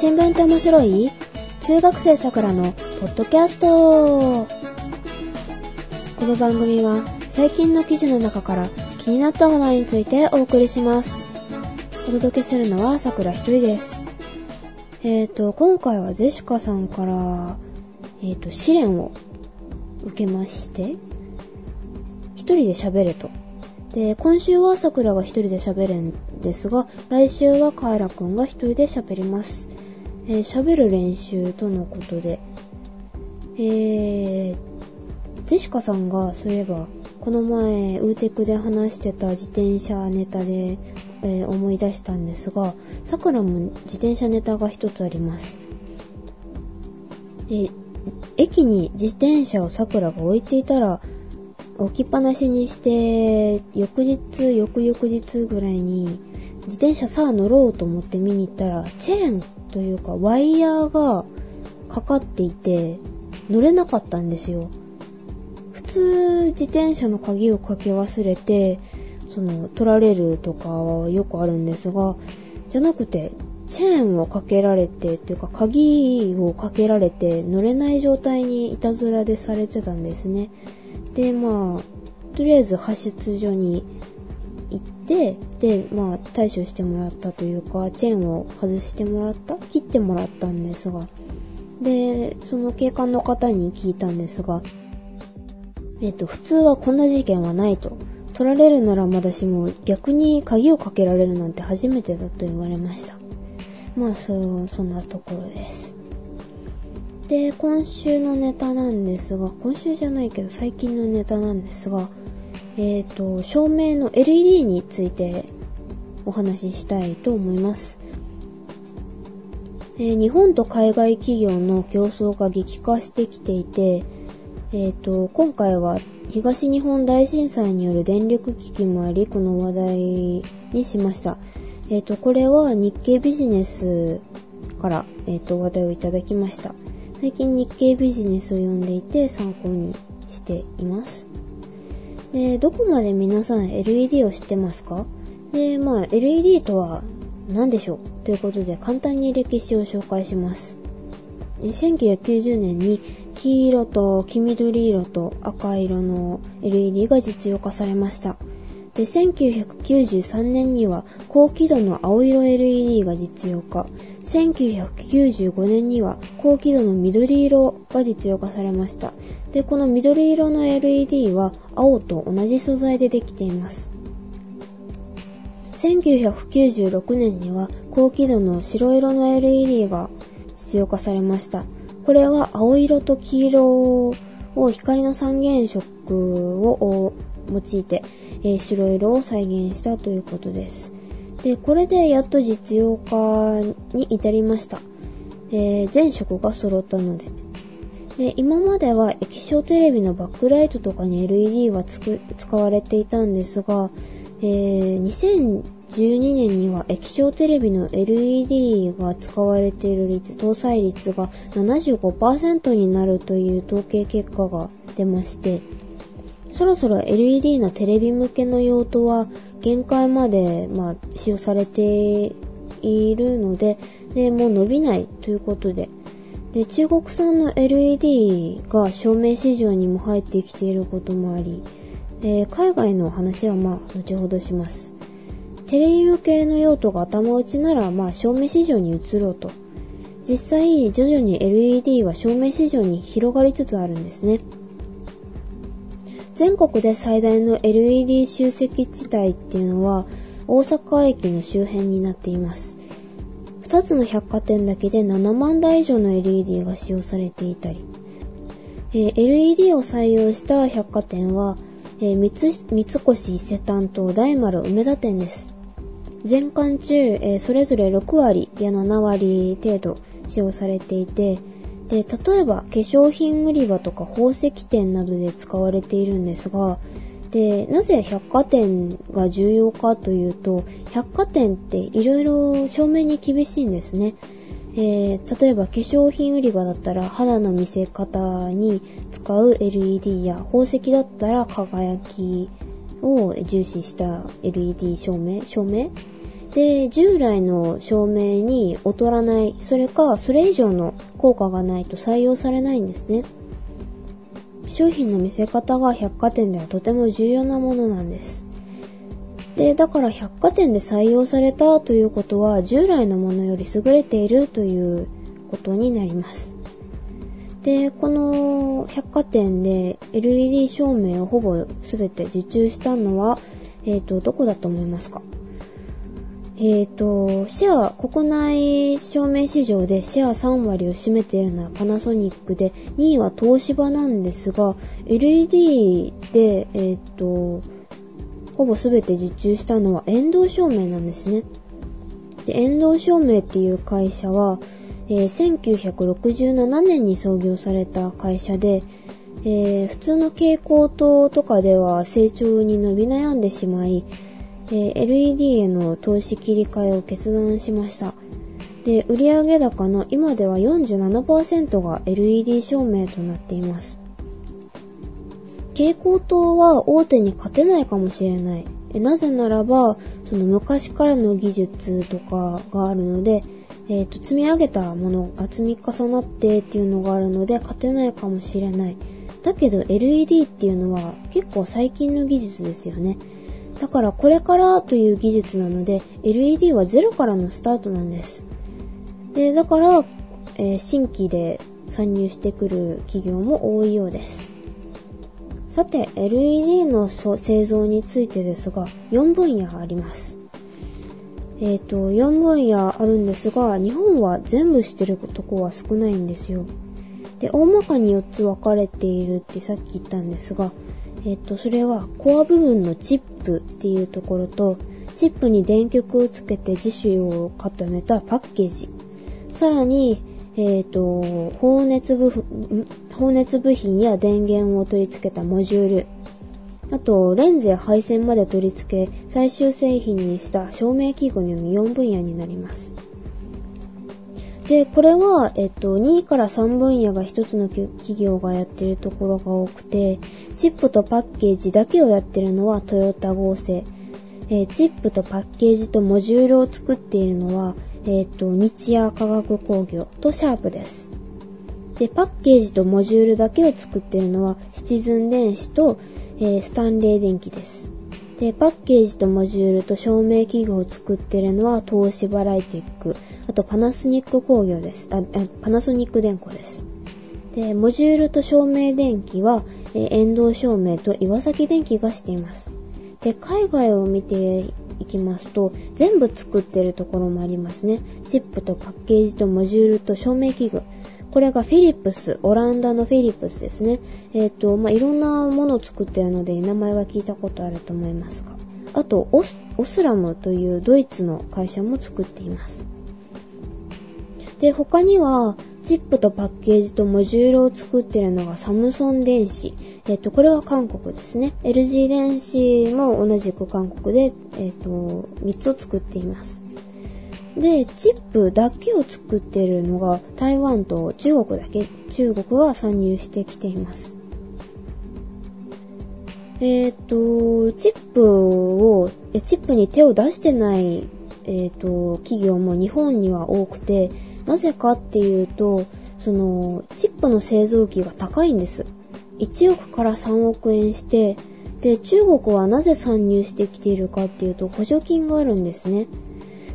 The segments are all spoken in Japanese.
新聞って面白い中学生さくらのポッドキャストこの番組は最近の記事の中から気になった話題についてお送りします。お届けするのはさくら一人です。えっ、ー、と、今回はゼシカさんから、え、ー、と、試練を受けまして、一人で喋れと。で、今週はさくらが一人で喋るんですが、来週はカエラくんが一人で喋ります。えー、喋る練習とのことで、えー、ゼシカさんが、そういえば、この前、ウーテクで話してた自転車ネタで、えー、思い出したんですが、さくらも自転車ネタが一つあります。え駅に自転車をさくらが置いていたら、置きっぱなしにして、翌日、翌々日ぐらいに、自転車さあ乗ろうと思って見に行ったら、チェーンというかワイヤーがかかっていて、乗れなかったんですよ。普通、自転車の鍵をかけ忘れて、その、取られるとかはよくあるんですが、じゃなくて、チェーンをかけられて、っていうか鍵をかけられて乗れない状態にいたずらでされてたんですね。で、まあ、とりあえず発出所にて、で、まあ、対処してもらったというか、チェーンを外してもらった？切ってもらったんですが、で、その警官の方に聞いたんですが、えっと、普通はこんな事件はないと。取られるならまだしも逆に鍵をかけられるなんて初めてだと言われました。まあ、そう、そんなところです。で、今週のネタなんですが、今週じゃないけど最近のネタなんですが、えっ、ー、と、照明の LED についてお話ししたいと思います。えー、日本と海外企業の競争が激化してきていて、えっ、ー、と、今回は東日本大震災による電力危機もあり、この話題にしました。えっ、と、これは日経ビジネスから、えっ、と、話題をいただきました。最近日経ビジネスを読んでいて参考にしています。で、どこまで皆さん LED を知ってますか？で、まあ LED とは何でしょう？ということで簡単に歴史を紹介します。1990年に黄色と黄緑色と赤色の LED が実用化されました。で、1993年には高輝度の青色 LED が実用化。1995年には高輝度の緑色が実用化されました。で、この緑色の LED は青と同じ素材でできています。1996年には高輝度の白色の LED が実用化されました。これは青色と黄色を光の三原色を用いて、白色を再現したということです。で、これでやっと実用化に至りました。えー、全色が揃ったので。で、今までは液晶テレビのバックライトとかに LED は使われていたんですが、えー、2012年には液晶テレビの LED が使われている率、搭載率が75%になるという統計結果が出まして、そろそろ LED のテレビ向けの用途は限界まで、まあ、使用されているので、で、もう伸びないということで、で、中国産の LED が照明市場にも入ってきていることもあり、えー、海外の話はまあ、後ほどします。テレビ向けの用途が頭打ちなら、まあ、照明市場に移ろうと。実際、徐々に LED は照明市場に広がりつつあるんですね。全国で最大の LED 集積地帯っていうのは大阪駅の周辺になっています。2つの百貨店だけで7万台以上の LED が使用されていたり、えー、LED を採用した百貨店は、えー、三越伊勢丹と大丸梅田店です。全館中、えー、それぞれ6割や7割程度使用されていて、で、例えば化粧品売り場とか宝石店などで使われているんですが、で、なぜ百貨店が重要かというと、百貨店って色々照明に厳しいんですね。えー、例えば化粧品売り場だったら肌の見せ方に使う LED や宝石だったら輝きを重視した LED 照明照明？で、従来の照明に劣らない、それかそれ以上の効果がないと採用されないんですね。商品の見せ方が百貨店ではとても重要なものなんです。で、だから百貨店で採用されたということは従来のものより優れているということになります。で、この百貨店で LED 照明をほぼ全て受注したのは、えっ、ー、と、どこだと思いますか？えっ、ー、と、シェア、国内照明市場でシェア3割を占めているのはパナソニックで、2位は東芝なんですが、LED で、えっ、ー、と、ほぼ全て受注したのは遠藤照明なんですね。で、遠藤照明っていう会社は、えー、1967年に創業された会社で、えー、普通の蛍光灯とかでは成長に伸び悩んでしまい、えー、LED への投資切り替えを決断しました。で、売上高の今では47%が LED 照明となっています。蛍光灯は大手に勝てないかもしれない。なぜならば、その昔からの技術とかがあるので、えっ、ー、と、積み上げたものが積み重なってっていうのがあるので、勝てないかもしれない。だけど LED っていうのは結構最近の技術ですよね。だからこれからという技術なので LED はゼロからのスタートなんです。で、だから、えー、新規で参入してくる企業も多いようです。さて、LED の製造についてですが、4分野あります。えっ、ー、と、4分野あるんですが、日本は全部知ってるとこは少ないんですよ。で、大まかに4つ分かれているってさっき言ったんですが、えっ、ー、と、それはコア部分のチッップっていうところと、チップに電極をつけて樹脂を固めたパッケージ。さらに、えっ、ー、と、放熱部放熱部品や電源を取り付けたモジュール。あと、レンズや配線まで取り付け、最終製品にした照明器具の4分野になります。で、これは、えっと、2から3分野が1つの企業がやってるところが多くて、チップとパッケージだけをやってるのはトヨタ合成。えー、チップとパッケージとモジュールを作っているのは、えっ、と、日夜化学工業とシャープです。で、パッケージとモジュールだけを作っているのは、シチズン電子と、えー、スタンレー電機です。で、パッケージとモジュールと照明器具を作ってるのは、東芝ライテック、あとパナソニック工業です。あ、パナソニック電工です。で、モジュールと照明電機は、え、遠藤照明と岩崎電機がしています。で、海外を見ていきますと、全部作ってるところもありますね。チップとパッケージとモジュールと照明器具。これがフィリップス、オランダのフィリップスですね。えっ、ー、と、まあ、いろんなものを作ってるので、名前は聞いたことあると思いますが。あとオス、オスラムというドイツの会社も作っています。で、他には、チップとパッケージとモジュールを作ってるのがサムソン電子。えっと、これは韓国ですね。LG 電子も同じく韓国で、えっと、3つを作っています。で、チップだけを作ってるのが台湾と中国だけ、中国が参入してきています。えっ、と、チップを、チップに手を出してない、えっ、と、企業も日本には多くて、なぜかっていうと、その、チップの製造機が高いんです。1億から3億円して、で、中国はなぜ参入してきているかっていうと、補助金があるんですね。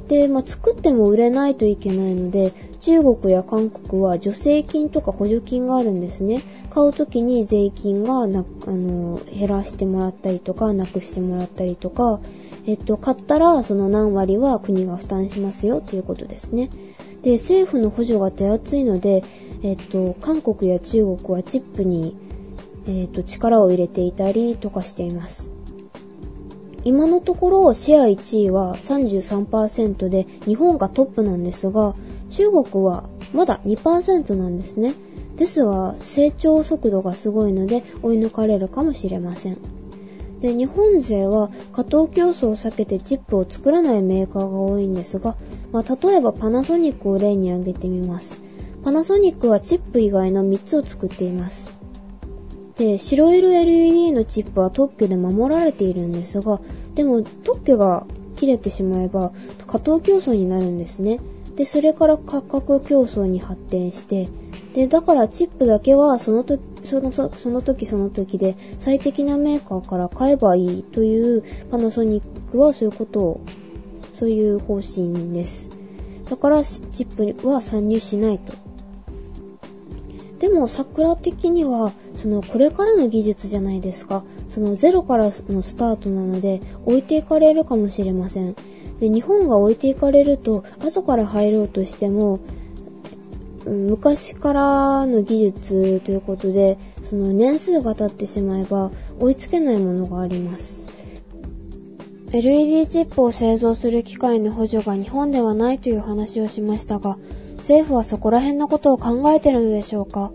で、まあ、作っても売れないといけないので、中国や韓国は助成金とか補助金があるんですね。買うときに税金がな、あの、減らしてもらったりとか、なくしてもらったりとか、えっと、買ったらその何割は国が負担しますよっていうことですね。で、政府の補助が手厚いので、えっと、韓国や中国はチップに、えっと、力を入れていたりとかしています。今のところシェア1位は33%で日本がトップなんですが、中国はまだ2%なんですね。ですが、成長速度がすごいので追い抜かれるかもしれません。で、日本勢は過当競争を避けてチップを作らないメーカーが多いんですが、まあ、例えばパナソニックを例に挙げてみます。パナソニックはチップ以外の3つを作っています。で、白色 LED のチップは特許で守られているんですが、でも特許が切れてしまえば、過当競争になるんですね。で、それから価格競争に発展して、で、だからチップだけはその時、そのその時その時で最適なメーカーから買えばいいというパナソニックはそういうことを、そういう方針です。だからチップは参入しないと。でも桜的には、そのこれからの技術じゃないですか。そのゼロからのスタートなので置いていかれるかもしれません。で、日本が置いていかれると、後から入ろうとしても、昔からの技術ということで、その年数が経ってしまえば追いつけないものがあります。LED チップを製造する機械の補助が日本ではないという話をしましたが、政府はそこら辺のことを考えてるのでしょうか？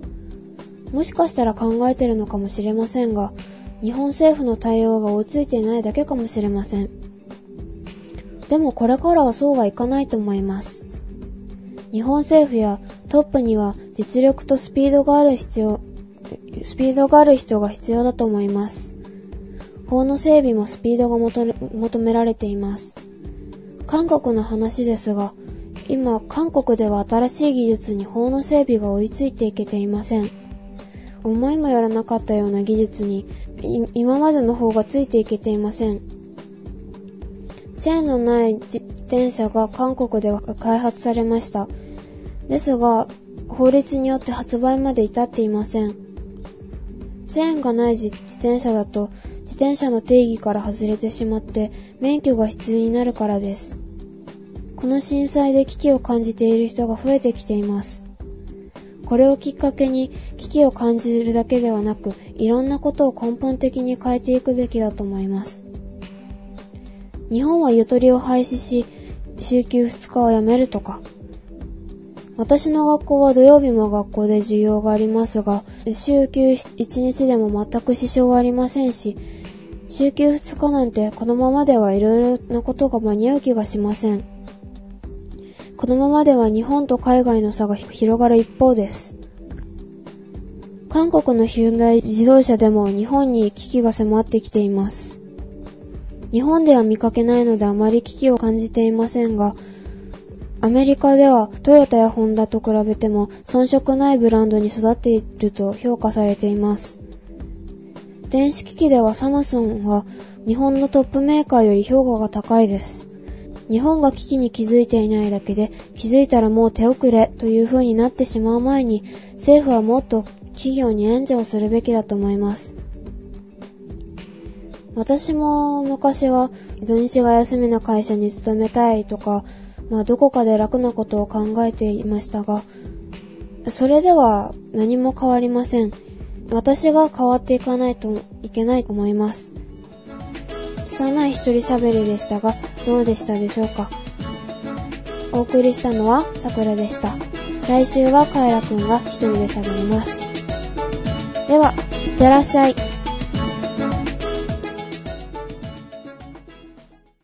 もしかしたら考えてるのかもしれませんが、日本政府の対応が追いついていないだけかもしれません。でもこれからはそうはいかないと思います。日本政府やトップには実力とスピードがある必要、スピードがある人が必要だと思います。法の整備もスピードが求められています。韓国の話ですが、今、韓国では新しい技術に法の整備が追いついていけていません。思いもよらなかったような技術に、今までの方がついていけていません。チェーンのない自転車が韓国では開発されました。ですが、法律によって発売まで至っていません。チェーンがない自転車だと、自転車の定義から外れてしまって、免許が必要になるからです。この震災で危機を感じている人が増えてきています。これをきっかけに危機を感じるだけではなく、いろんなことを根本的に変えていくべきだと思います。日本はゆとりを廃止し、週休2日をやめるとか。私の学校は土曜日も学校で授業がありますが、週休1日でも全く支障はありませんし、週休2日なんてこのままではいろいろなことが間に合う気がしません。このままでは日本と海外の差が広がる一方です。韓国のヒュンダイ自動車でも日本に危機が迫ってきています。日本では見かけないのであまり危機を感じていませんが、アメリカではトヨタやホンダと比べても遜色ないブランドに育っていると評価されています。電子機器ではサムソンは日本のトップメーカーより評価が高いです。日本が危機に気づいていないだけで気づいたらもう手遅れという風になってしまう前に政府はもっと企業に援助をするべきだと思います。私も昔は土日が休みな会社に勤めたいとか、まあどこかで楽なことを考えていましたが、それでは何も変わりません。私が変わっていかないといけないと思います。拙い一人喋りでしたが、どうでしたでしょうか？お送りしたのはさくらでした。来週はカエラくんが一人で喋ります。では、いってらっしゃい。